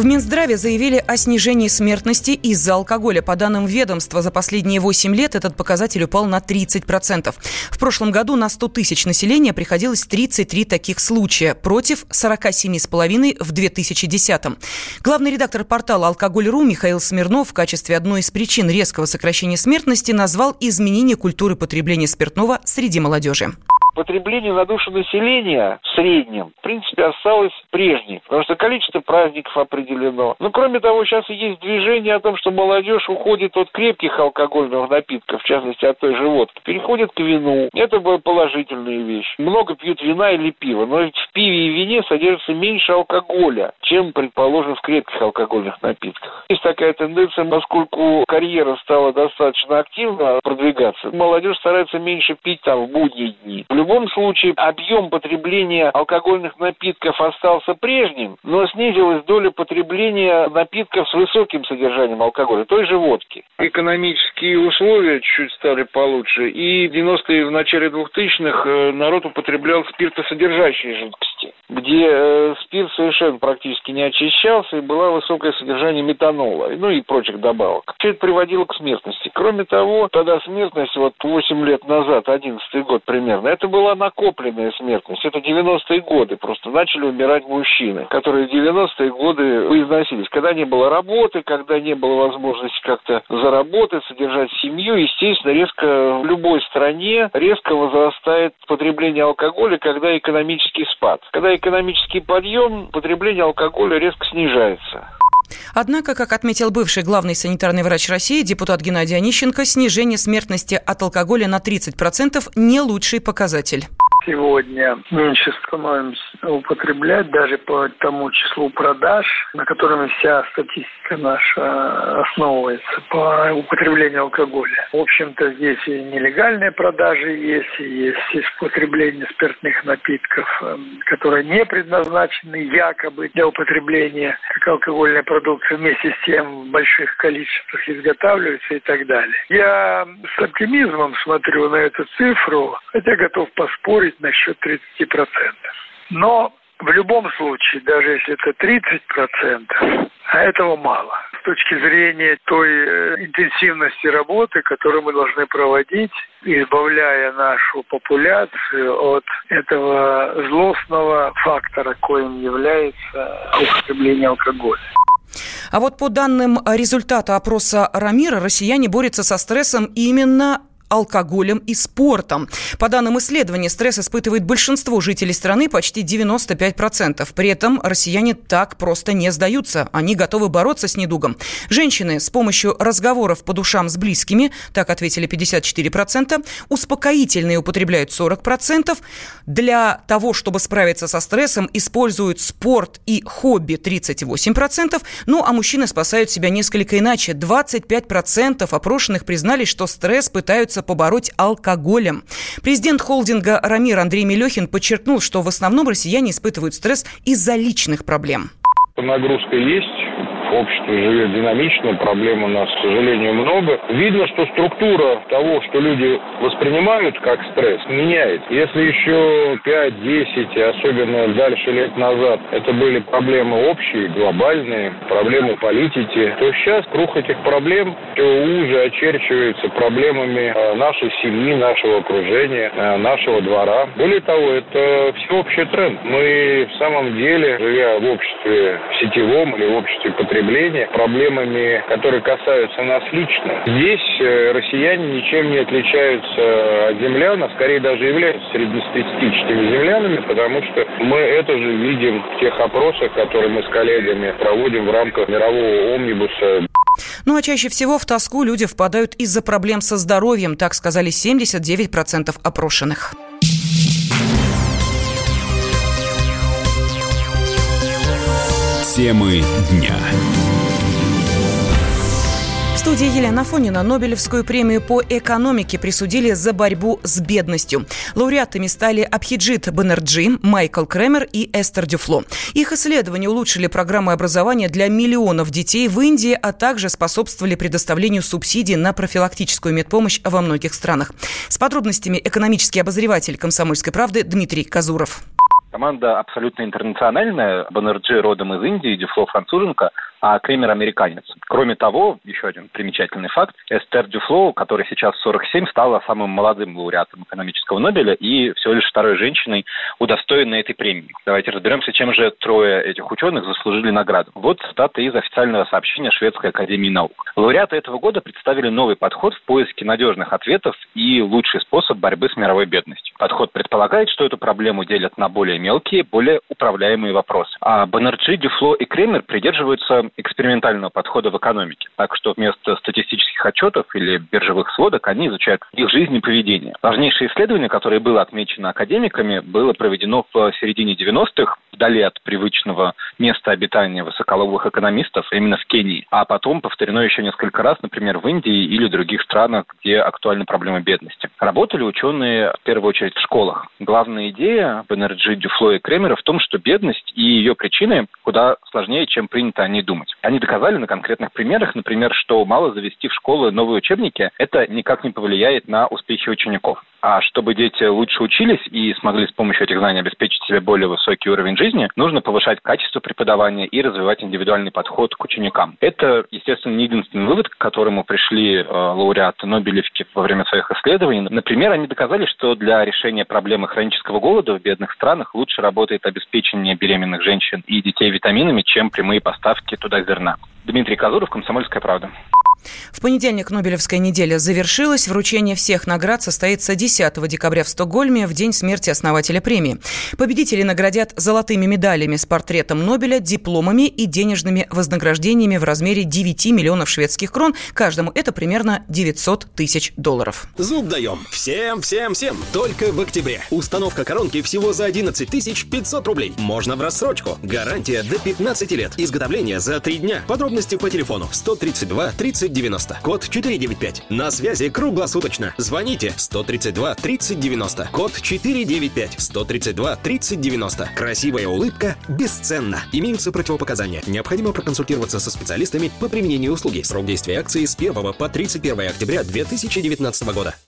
В Минздраве заявили о снижении смертности из-за алкоголя. По данным ведомства, за последние 8 лет этот показатель упал на 30%. В прошлом году на 100 тысяч населения приходилось 33 таких случая, против 47,5 в 2010 -м. Главный редактор портала «Алкоголь.ру» Михаил Смирнов в качестве одной из причин резкого сокращения смертности назвал изменение культуры потребления спиртного среди молодежи потребление на душу населения в среднем, в принципе, осталось прежним, потому что количество праздников определено. Но, кроме того, сейчас есть движение о том, что молодежь уходит от крепких алкогольных напитков, в частности, от той же водки, переходит к вину. Это была положительная вещь. Много пьют вина или пива, но ведь в пиве и вине содержится меньше алкоголя, чем, предположим, в крепких алкогольных напитках. Есть такая тенденция, поскольку карьера стала достаточно активно продвигаться, молодежь старается меньше пить там в будние дни. В любом случае объем потребления алкогольных напитков остался прежним, но снизилась доля потребления напитков с высоким содержанием алкоголя, той же водки. Экономические условия чуть-чуть стали получше, и в 90-е в начале 2000-х э, народ употреблял спиртосодержащие жидкости, где э, спирт совершенно практически не очищался, и было высокое содержание метанола, ну и прочих добавок. Все это приводило к смертности. Кроме того, тогда смертность, вот 8 лет назад, 11 год примерно, это была накопленная смертность. Это 90-е годы. Просто начали умирать мужчины, которые в 90-е годы износились. Когда не было работы, когда не было возможности как-то заработать, содержать семью, естественно, резко в любой стране резко возрастает потребление алкоголя, когда экономический спад. Когда экономический подъем, потребление алкоголя резко снижается. Однако, как отметил бывший главный санитарный врач России, депутат Геннадий Онищенко, снижение смертности от алкоголя на 30% не лучший показатель сегодня меньше становимся употреблять даже по тому числу продаж, на котором вся статистика наша основывается по употреблению алкоголя. В общем-то, здесь и нелегальные продажи есть, и есть употребление спиртных напитков, эм, которые не предназначены якобы для употребления, как алкогольная продукция, вместе с тем в больших количествах изготавливаются и так далее. Я с оптимизмом смотрю на эту цифру, хотя готов поспорить, говорить насчет 30%. Но в любом случае, даже если это 30%, а этого мало. С точки зрения той э, интенсивности работы, которую мы должны проводить, избавляя нашу популяцию от этого злостного фактора, коим является употребление алкоголя. А вот по данным результата опроса Рамира, россияне борются со стрессом именно алкоголем и спортом. По данным исследования, стресс испытывает большинство жителей страны, почти 95%. При этом россияне так просто не сдаются. Они готовы бороться с недугом. Женщины с помощью разговоров по душам с близкими, так ответили 54%, успокоительные употребляют 40%. Для того, чтобы справиться со стрессом, используют спорт и хобби 38%. Ну, а мужчины спасают себя несколько иначе. 25% опрошенных признались, что стресс пытаются пытаются побороть алкоголем. Президент холдинга «Рамир» Андрей Мелехин подчеркнул, что в основном россияне испытывают стресс из-за личных проблем. Нагрузка есть, общество живет динамично, проблем у нас, к сожалению, много. Видно, что структура того, что люди воспринимают как стресс, меняется. Если еще 5-10, особенно дальше лет назад, это были проблемы общие, глобальные, проблемы политики, то сейчас круг этих проблем все уже очерчивается проблемами э, нашей семьи, нашего окружения, э, нашего двора. Более того, это всеобщий тренд. Мы в самом деле, живя в обществе сетевом или в обществе потребителей, потребления, проблемами, которые касаются нас лично. Здесь э, россияне ничем не отличаются от землян, а скорее даже являются среднестатистическими землянами, потому что мы это же видим в тех опросах, которые мы с коллегами проводим в рамках мирового омнибуса. Ну а чаще всего в тоску люди впадают из-за проблем со здоровьем, так сказали 79% опрошенных. Темы дня. В студии Елена Фонина Нобелевскую премию по экономике присудили за борьбу с бедностью. Лауреатами стали Абхиджит Банерджи, Майкл Кремер и Эстер Дюфло. Их исследования улучшили программы образования для миллионов детей в Индии, а также способствовали предоставлению субсидий на профилактическую медпомощь во многих странах. С подробностями экономический обозреватель «Комсомольской правды» Дмитрий Казуров. Команда абсолютно интернациональная. Баннерджи родом из Индии, Дюфло француженка, а Кремер американец. Кроме того, еще один примечательный факт, Эстер Дюфло, которая сейчас 47, стала самым молодым лауреатом экономического Нобеля и всего лишь второй женщиной, удостоенной этой премии. Давайте разберемся, чем же трое этих ученых заслужили награду. Вот цитата из официального сообщения Шведской академии наук. Лауреаты этого года представили новый подход в поиске надежных ответов и лучший способ борьбы с мировой бедностью. Подход предполагает, что эту проблему делят на более мелкие, более управляемые вопросы. А Баннерджи, Дюфло и Кремер придерживаются экспериментального подхода в экономике. Так что вместо статистических отчетов или биржевых сводок они изучают их жизнь и поведение. Важнейшее исследование, которое было отмечено академиками, было проведено в середине 90-х, вдали от привычного места обитания высоколовых экономистов, именно в Кении, а потом повторено еще несколько раз, например, в Индии или других странах, где актуальна проблема бедности. Работали ученые в первую очередь в школах. Главная идея Бенерджи, Дюфло и Кремера в том, что бедность и ее причины куда сложнее, чем принято о ней думать. Они доказали на конкретных примерах, например, что мало завести в школы новые учебники, это никак не повлияет на успехи учеников. А чтобы дети лучше учились и смогли с помощью этих знаний обеспечить себе более высокий уровень жизни, нужно повышать качество преподавания и развивать индивидуальный подход к ученикам. Это, естественно, не единственный вывод, к которому пришли э, лауреаты Нобелевки во время своих исследований. Например, они доказали, что для решения проблемы хронического голода в бедных странах лучше работает обеспечение беременных женщин и детей витаминами, чем прямые поставки туда зерна. Дмитрий Казуров, «Комсомольская правда». В понедельник Нобелевская неделя завершилась. Вручение всех наград состоится 10 декабря в Стокгольме, в день смерти основателя премии. Победители наградят золотыми медалями с портретом Нобеля, дипломами и денежными вознаграждениями в размере 9 миллионов шведских крон. Каждому это примерно 900 тысяч долларов. Зуб даем. Всем, всем, всем. Только в октябре. Установка коронки всего за 11 тысяч 500 рублей. Можно в рассрочку. Гарантия до 15 лет. Изготовление за 3 дня. Подробности по телефону 132 30 90. Код 495. На связи круглосуточно. Звоните 132 30 90. Код 495. 132 30 90. Красивая улыбка бесценна. Имеются противопоказания. Необходимо проконсультироваться со специалистами по применению услуги. Срок действия акции с 1 по 31 октября 2019 года.